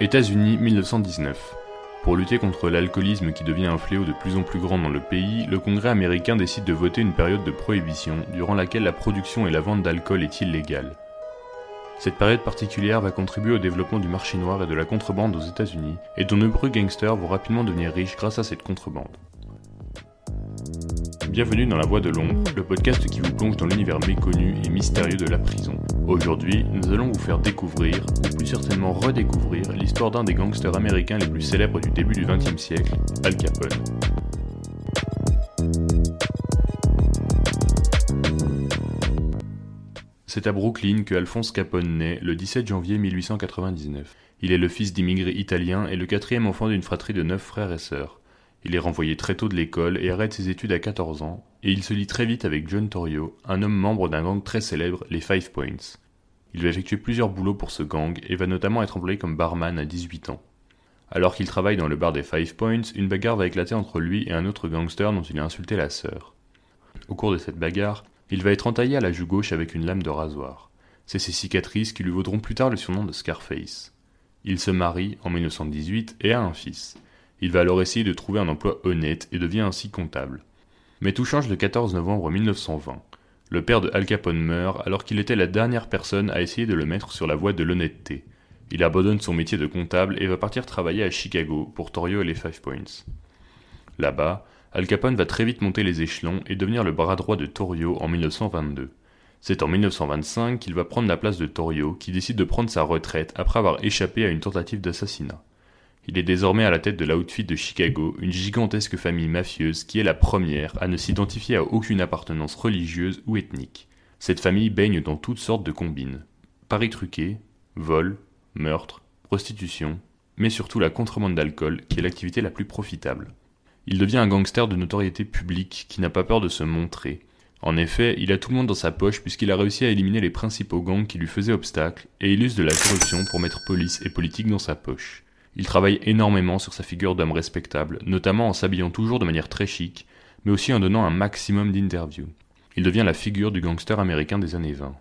États-Unis 1919. Pour lutter contre l'alcoolisme qui devient un fléau de plus en plus grand dans le pays, le Congrès américain décide de voter une période de prohibition durant laquelle la production et la vente d'alcool est illégale. Cette période particulière va contribuer au développement du marché noir et de la contrebande aux États-Unis, et de nombreux gangsters vont rapidement devenir riches grâce à cette contrebande. Bienvenue dans La Voix de l'Ombre, le podcast qui vous plonge dans l'univers méconnu et mystérieux de la prison. Aujourd'hui, nous allons vous faire découvrir, ou plus certainement redécouvrir, l'histoire d'un des gangsters américains les plus célèbres du début du XXe siècle, Al Capone. C'est à Brooklyn que Alphonse Capone naît le 17 janvier 1899. Il est le fils d'immigrés italiens et le quatrième enfant d'une fratrie de neuf frères et sœurs. Il est renvoyé très tôt de l'école et arrête ses études à 14 ans, et il se lie très vite avec John Torrio, un homme membre d'un gang très célèbre, les Five Points. Il va effectuer plusieurs boulots pour ce gang et va notamment être employé comme barman à 18 ans. Alors qu'il travaille dans le bar des Five Points, une bagarre va éclater entre lui et un autre gangster dont il a insulté la sœur. Au cours de cette bagarre, il va être entaillé à la joue gauche avec une lame de rasoir. C'est ces cicatrices qui lui vaudront plus tard le surnom de Scarface. Il se marie en 1918 et a un fils. Il va alors essayer de trouver un emploi honnête et devient ainsi comptable. Mais tout change le 14 novembre 1920. Le père de Al Capone meurt alors qu'il était la dernière personne à essayer de le mettre sur la voie de l'honnêteté. Il abandonne son métier de comptable et va partir travailler à Chicago pour Torio et les Five Points. Là-bas, Al Capone va très vite monter les échelons et devenir le bras droit de Torio en 1922. C'est en 1925 qu'il va prendre la place de Torio qui décide de prendre sa retraite après avoir échappé à une tentative d'assassinat. Il est désormais à la tête de l'outfit de Chicago, une gigantesque famille mafieuse qui est la première à ne s'identifier à aucune appartenance religieuse ou ethnique. Cette famille baigne dans toutes sortes de combines. Paris truqués, vol, meurtre, prostitution, mais surtout la contrebande d'alcool qui est l'activité la plus profitable. Il devient un gangster de notoriété publique qui n'a pas peur de se montrer. En effet, il a tout le monde dans sa poche puisqu'il a réussi à éliminer les principaux gangs qui lui faisaient obstacle et il use de la corruption pour mettre police et politique dans sa poche. Il travaille énormément sur sa figure d'homme respectable, notamment en s'habillant toujours de manière très chic, mais aussi en donnant un maximum d'interviews. Il devient la figure du gangster américain des années 20.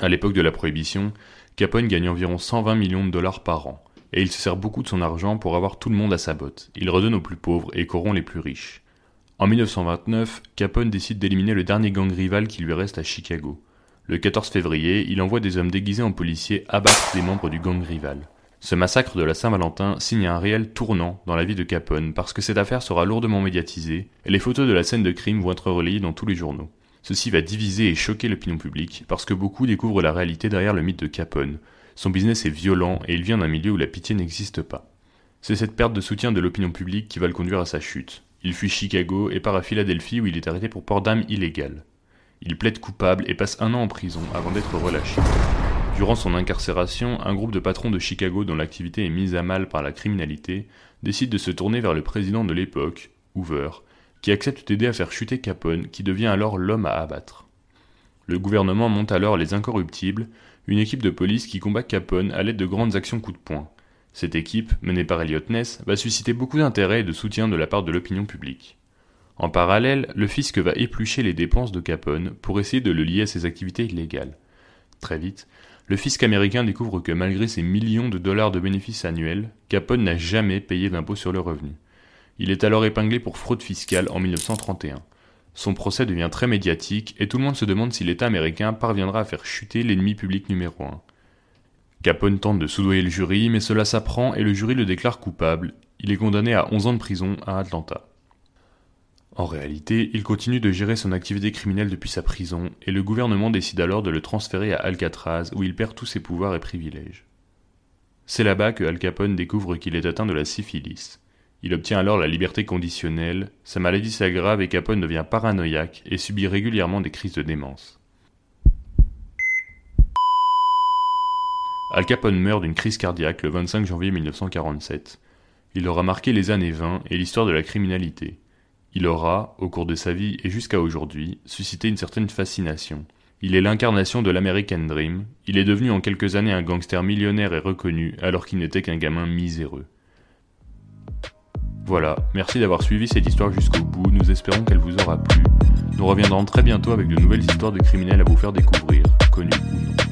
À l'époque de la prohibition, Capone gagne environ 120 millions de dollars par an, et il se sert beaucoup de son argent pour avoir tout le monde à sa botte. Il redonne aux plus pauvres et corrompt les plus riches. En 1929, Capone décide d'éliminer le dernier gang rival qui lui reste à Chicago. Le 14 février, il envoie des hommes déguisés en policiers abattre les membres du gang rival. Ce massacre de la Saint-Valentin signe un réel tournant dans la vie de Capone parce que cette affaire sera lourdement médiatisée et les photos de la scène de crime vont être relayées dans tous les journaux. Ceci va diviser et choquer l'opinion publique parce que beaucoup découvrent la réalité derrière le mythe de Capone. Son business est violent et il vient d'un milieu où la pitié n'existe pas. C'est cette perte de soutien de l'opinion publique qui va le conduire à sa chute. Il fuit Chicago et part à Philadelphie où il est arrêté pour port d'armes illégal. Il plaide coupable et passe un an en prison avant d'être relâché. Durant son incarcération, un groupe de patrons de Chicago dont l'activité est mise à mal par la criminalité décide de se tourner vers le président de l'époque, Hoover, qui accepte d'aider à faire chuter Capone, qui devient alors l'homme à abattre. Le gouvernement monte alors les Incorruptibles, une équipe de police qui combat Capone à l'aide de grandes actions coup de poing. Cette équipe, menée par Elliot Ness, va susciter beaucoup d'intérêt et de soutien de la part de l'opinion publique. En parallèle, le fisc va éplucher les dépenses de Capone pour essayer de le lier à ses activités illégales. Très vite, le fisc américain découvre que malgré ses millions de dollars de bénéfices annuels, Capone n'a jamais payé d'impôt sur le revenu. Il est alors épinglé pour fraude fiscale en 1931. Son procès devient très médiatique et tout le monde se demande si l'État américain parviendra à faire chuter l'ennemi public numéro un. Capone tente de soudoyer le jury, mais cela s'apprend et le jury le déclare coupable. Il est condamné à 11 ans de prison à Atlanta. En réalité, il continue de gérer son activité criminelle depuis sa prison, et le gouvernement décide alors de le transférer à Alcatraz, où il perd tous ses pouvoirs et privilèges. C'est là-bas que Al Capone découvre qu'il est atteint de la syphilis. Il obtient alors la liberté conditionnelle, sa maladie s'aggrave et Capone devient paranoïaque et subit régulièrement des crises de démence. Al Capone meurt d'une crise cardiaque le 25 janvier 1947. Il aura marqué les années 20 et l'histoire de la criminalité. Il aura, au cours de sa vie et jusqu'à aujourd'hui, suscité une certaine fascination. Il est l'incarnation de l'American Dream, il est devenu en quelques années un gangster millionnaire et reconnu alors qu'il n'était qu'un gamin miséreux. Voilà, merci d'avoir suivi cette histoire jusqu'au bout, nous espérons qu'elle vous aura plu. Nous reviendrons très bientôt avec de nouvelles histoires de criminels à vous faire découvrir, connus ou non.